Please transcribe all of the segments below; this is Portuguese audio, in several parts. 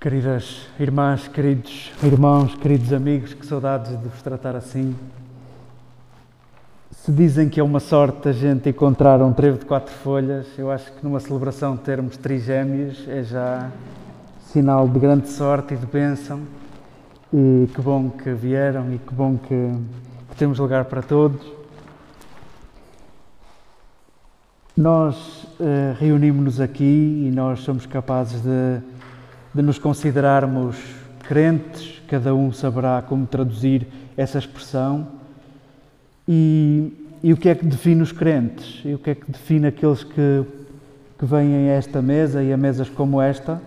Queridas irmãs, queridos irmãos, queridos amigos, que saudades de vos tratar assim. Se dizem que é uma sorte a gente encontrar um trevo de quatro folhas, eu acho que numa celebração termos trigêmeos é já sinal de grande sorte e de bênção. E que bom que vieram e que bom que, que temos lugar para todos. Nós uh, reunimos-nos aqui e nós somos capazes de de nos considerarmos crentes, cada um saberá como traduzir essa expressão. E, e, o que é que define os crentes? E o que é que define aqueles que, que vêm a esta mesa e a mesas como esta?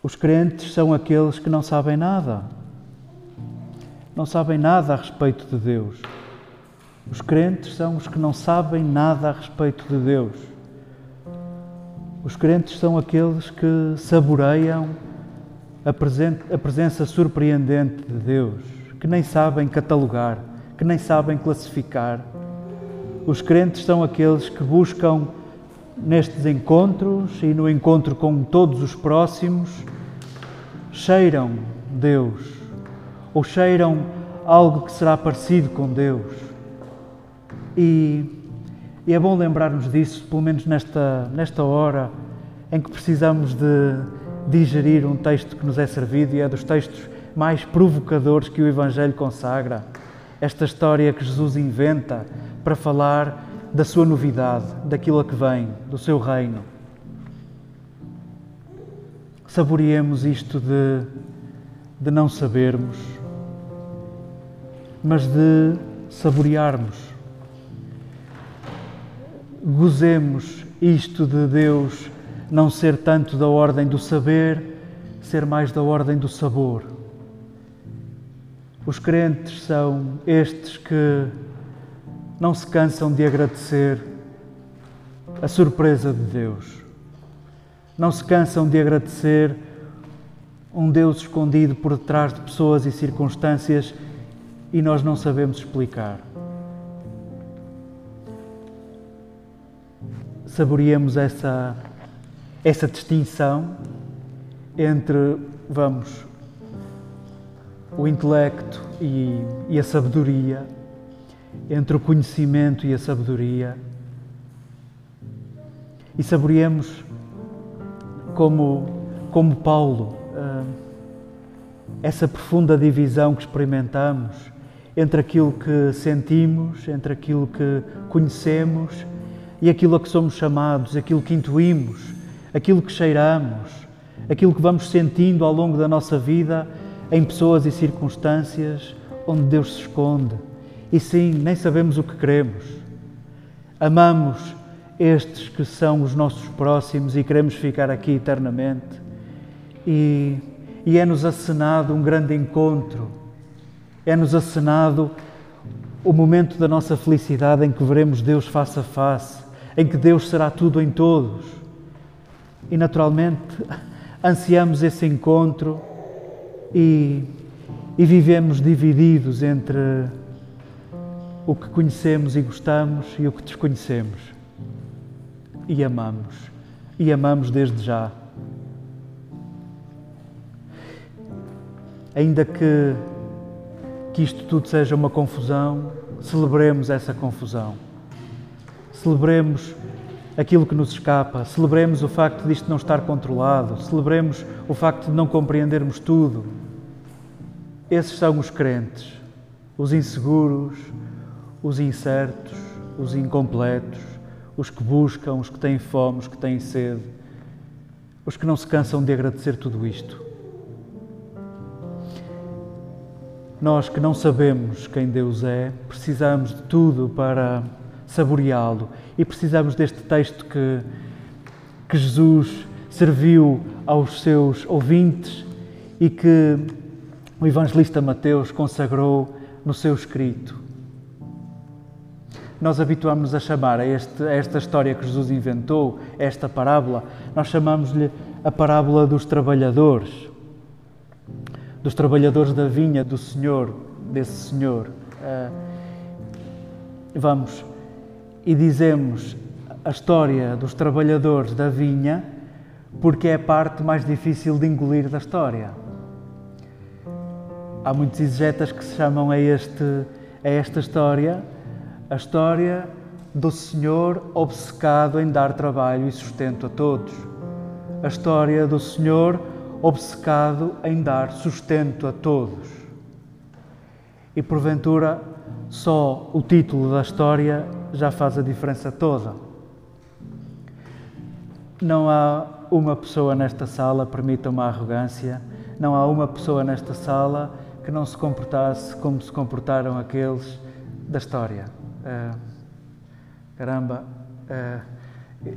Os crentes são aqueles que não sabem nada. Não sabem nada a respeito de Deus. Os crentes são os que não sabem nada a respeito de Deus. Os crentes são aqueles que saboreiam a, a presença surpreendente de Deus, que nem sabem catalogar, que nem sabem classificar. Os crentes são aqueles que buscam nestes encontros e no encontro com todos os próximos, cheiram Deus ou cheiram algo que será parecido com Deus. E e é bom lembrarmos disso, pelo menos nesta, nesta hora em que precisamos de digerir um texto que nos é servido e é dos textos mais provocadores que o Evangelho consagra. Esta história que Jesus inventa para falar da sua novidade, daquilo a que vem, do seu reino. Saboreemos isto de, de não sabermos, mas de saborearmos gozemos isto de Deus não ser tanto da ordem do saber, ser mais da ordem do sabor. Os crentes são estes que não se cansam de agradecer a surpresa de Deus. Não se cansam de agradecer um Deus escondido por detrás de pessoas e circunstâncias e nós não sabemos explicar. saboreemos essa, essa distinção entre, vamos, o intelecto e, e a sabedoria, entre o conhecimento e a sabedoria, e saboreemos como, como Paulo ah, essa profunda divisão que experimentamos entre aquilo que sentimos, entre aquilo que conhecemos e aquilo a que somos chamados, aquilo que intuímos, aquilo que cheiramos, aquilo que vamos sentindo ao longo da nossa vida em pessoas e circunstâncias onde Deus se esconde. E sim, nem sabemos o que queremos. Amamos estes que são os nossos próximos e queremos ficar aqui eternamente. E, e é-nos acenado um grande encontro, é-nos acenado o momento da nossa felicidade em que veremos Deus face a face em que Deus será tudo em todos. E naturalmente ansiamos esse encontro e, e vivemos divididos entre o que conhecemos e gostamos e o que desconhecemos. E amamos. E amamos desde já. Ainda que, que isto tudo seja uma confusão, celebremos essa confusão celebremos aquilo que nos escapa, celebremos o facto disto não estar controlado, celebremos o facto de não compreendermos tudo. Esses são os crentes, os inseguros, os incertos, os incompletos, os que buscam, os que têm fome, os que têm sede, os que não se cansam de agradecer tudo isto. Nós que não sabemos quem Deus é, precisamos de tudo para saboreá-lo. E precisamos deste texto que, que Jesus serviu aos seus ouvintes e que o evangelista Mateus consagrou no seu escrito. Nós habituamos-nos a chamar a, este, a esta história que Jesus inventou, esta parábola, nós chamamos-lhe a parábola dos trabalhadores, dos trabalhadores da vinha do Senhor, desse Senhor. Uh, vamos, e dizemos a história dos trabalhadores da vinha porque é a parte mais difícil de engolir da história. Há muitos exegetas que se chamam a, este, a esta história a história do Senhor obcecado em dar trabalho e sustento a todos. A história do Senhor obcecado em dar sustento a todos. E porventura, só o título da história já faz a diferença toda. Não há uma pessoa nesta sala, permita uma arrogância, não há uma pessoa nesta sala que não se comportasse como se comportaram aqueles da história. Uh, caramba, uh,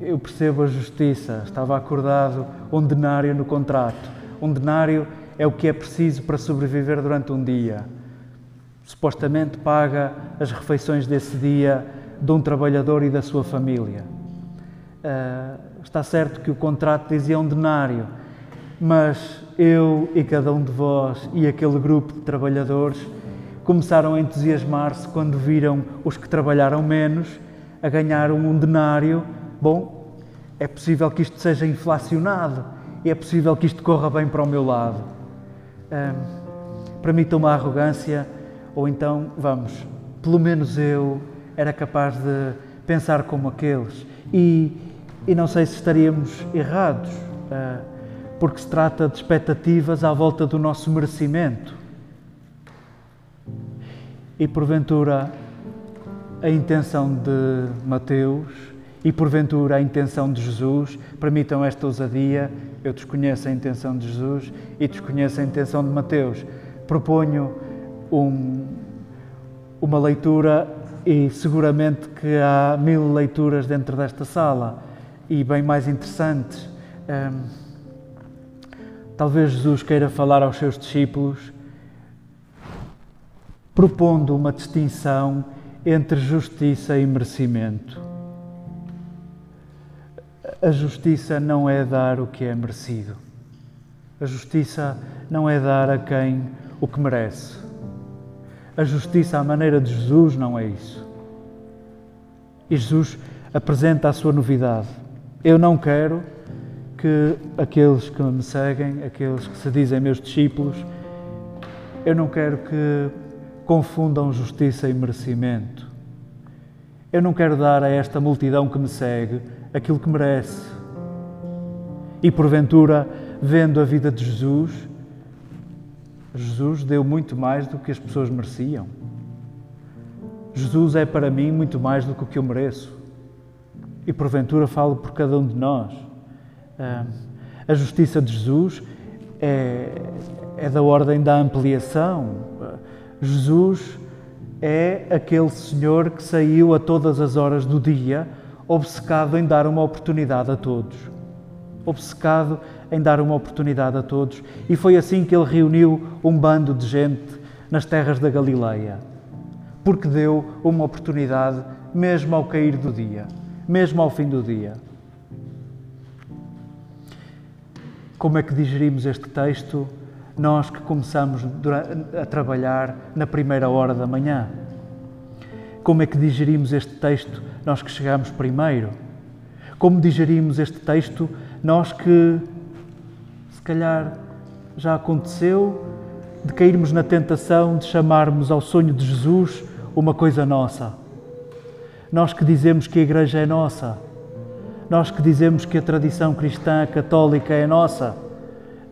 eu percebo a justiça. Estava acordado um denário no contrato. Um denário é o que é preciso para sobreviver durante um dia. Supostamente paga as refeições desse dia de um trabalhador e da sua família. Uh, está certo que o contrato dizia um denário, mas eu e cada um de vós e aquele grupo de trabalhadores começaram a entusiasmar-se quando viram os que trabalharam menos a ganhar um denário. Bom, é possível que isto seja inflacionado e é possível que isto corra bem para o meu lado. Um, Permita uma arrogância, ou então, vamos, pelo menos eu era capaz de pensar como aqueles. E, e não sei se estaríamos errados, uh, porque se trata de expectativas à volta do nosso merecimento. E porventura a intenção de Mateus e porventura a intenção de Jesus, permitam esta ousadia, eu desconheço a intenção de Jesus e desconheço a intenção de Mateus. Proponho um, uma leitura e seguramente que há mil leituras dentro desta sala e bem mais interessantes. Um, talvez Jesus queira falar aos seus discípulos propondo uma distinção entre justiça e merecimento. A justiça não é dar o que é merecido. A justiça não é dar a quem o que merece. A justiça à maneira de Jesus não é isso. E Jesus apresenta a sua novidade. Eu não quero que aqueles que me seguem, aqueles que se dizem meus discípulos, eu não quero que confundam justiça e merecimento. Eu não quero dar a esta multidão que me segue aquilo que merece. E porventura, vendo a vida de Jesus, Jesus deu muito mais do que as pessoas mereciam. Jesus é para mim muito mais do que o que eu mereço. E porventura falo por cada um de nós. Ah, a justiça de Jesus é, é da ordem da ampliação. Jesus é aquele Senhor que saiu a todas as horas do dia, obcecado em dar uma oportunidade a todos. Obcecado em dar uma oportunidade a todos. E foi assim que ele reuniu um bando de gente nas terras da Galileia. Porque deu uma oportunidade mesmo ao cair do dia, mesmo ao fim do dia. Como é que digerimos este texto? Nós que começamos a trabalhar na primeira hora da manhã. Como é que digerimos este texto? Nós que chegamos primeiro. Como digerimos este texto? Nós que calhar já aconteceu de cairmos na tentação de chamarmos ao sonho de Jesus uma coisa nossa. Nós que dizemos que a Igreja é nossa, nós que dizemos que a tradição cristã católica é nossa,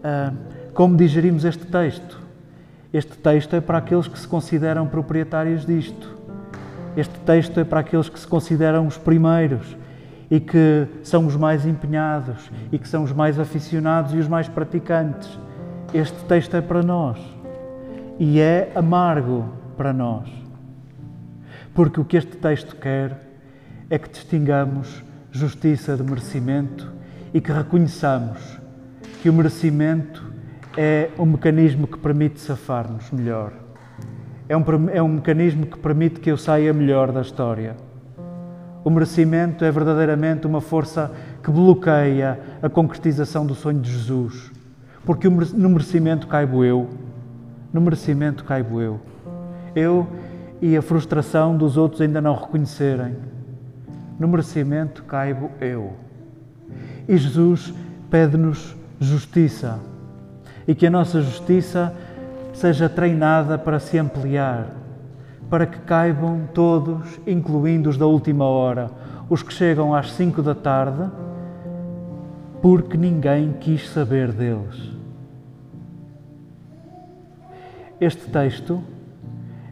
ah, como digerimos este texto? Este texto é para aqueles que se consideram proprietários disto. Este texto é para aqueles que se consideram os primeiros e que são os mais empenhados e que são os mais aficionados e os mais praticantes. Este texto é para nós e é amargo para nós. Porque o que este texto quer é que distingamos justiça de merecimento e que reconheçamos que o merecimento é um mecanismo que permite safar-nos melhor. É um, é um mecanismo que permite que eu saia melhor da história o merecimento é verdadeiramente uma força que bloqueia a concretização do sonho de Jesus. Porque no merecimento caibo eu. No merecimento caibo eu. Eu e a frustração dos outros ainda não reconhecerem. No merecimento caibo eu. E Jesus pede-nos justiça e que a nossa justiça seja treinada para se ampliar, para que caibam todos, incluindo os da última hora, os que chegam às cinco da tarde, porque ninguém quis saber deles. Este texto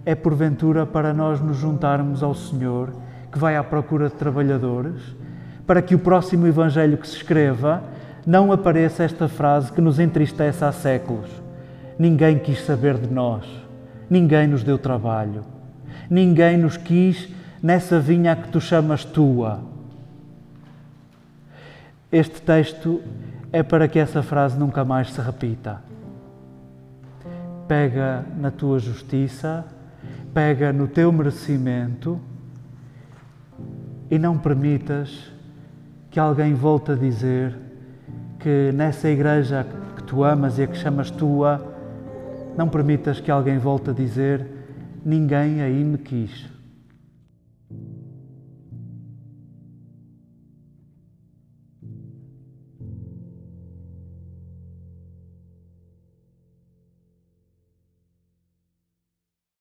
é porventura para nós nos juntarmos ao Senhor, que vai à procura de trabalhadores, para que o próximo Evangelho que se escreva não apareça esta frase que nos entristece há séculos. Ninguém quis saber de nós, ninguém nos deu trabalho, ninguém nos quis nessa vinha que tu chamas tua. Este texto é para que essa frase nunca mais se repita. Pega na tua justiça, pega no teu merecimento e não permitas que alguém volte a dizer que nessa igreja que tu amas e a que chamas tua, não permitas que alguém volte a dizer: ninguém aí me quis.